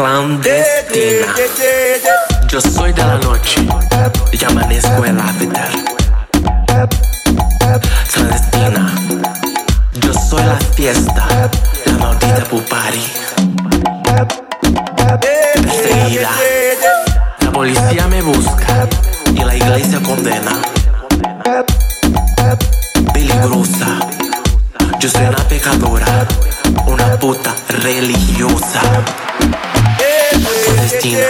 clandestina. Yo soy de la noche y amanezco el hábitat. Clandestina. Yo soy la fiesta, la maldita pupari. Perseguida. La policía me busca y la iglesia condena. Peligrosa. Yo soy una pecadora una puta religiosa. Clandestina.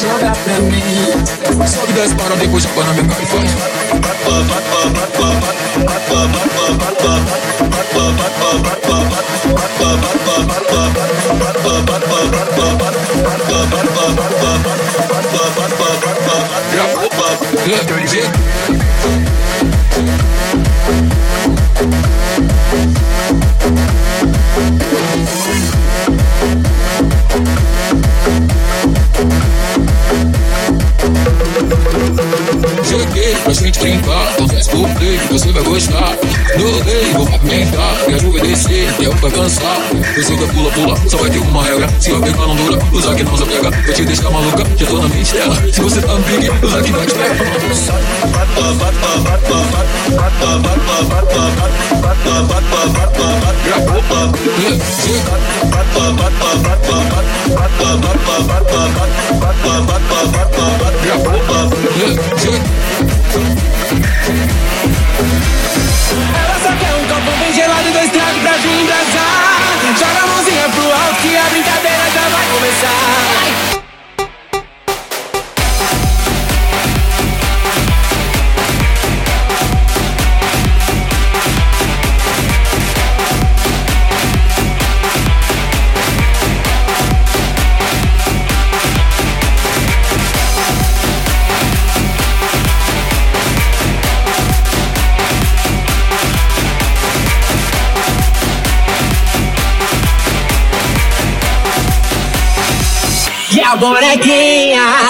joga pra mim. Sobe das paradas e puxa para minha cara e faz. Yeah. Pra gente brincar, confesso por play, você vai gostar. Eu vou aumentar, me ajuda a descer, eu é pra cansar. Eu sei que é pula, pula, só vai ter uma regra. Se eu pegar não dura, usar que não se pega. Vou te deixar maluca, já tô na mente dela. Se você tá no big, o Zack vai te pegar. Gravou. Yeah. Ela só quer um copo bem gelado e dois tragos pra te engraçar Joga a mãozinha pro alto que a brincadeira já vai começar. a bonequinha.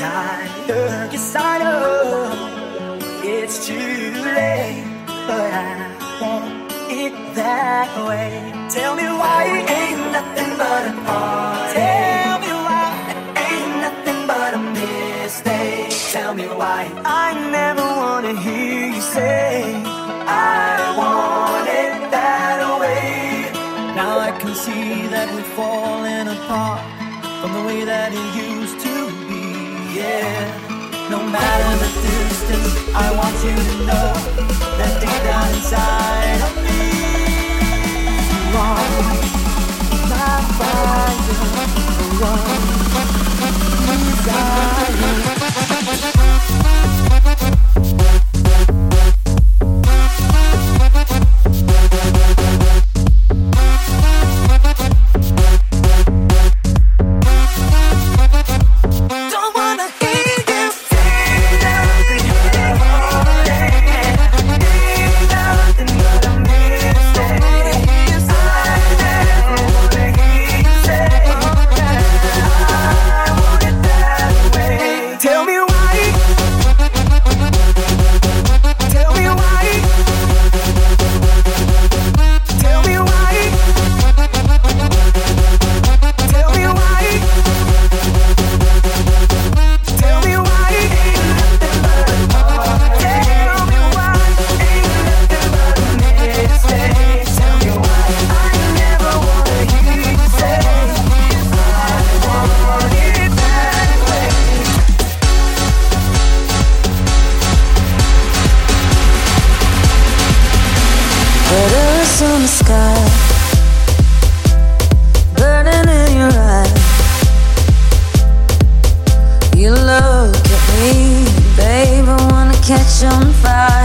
desire. Yes, I know it's too late But I want it that way. Tell me why it ain't nothing but a party Tell me why it ain't nothing but a mistake. Tell me why I never wanna hear you say I want it that way. Now I can see that we're falling apart From the way that it used no matter the distance, I want you to know that deep down inside on fire.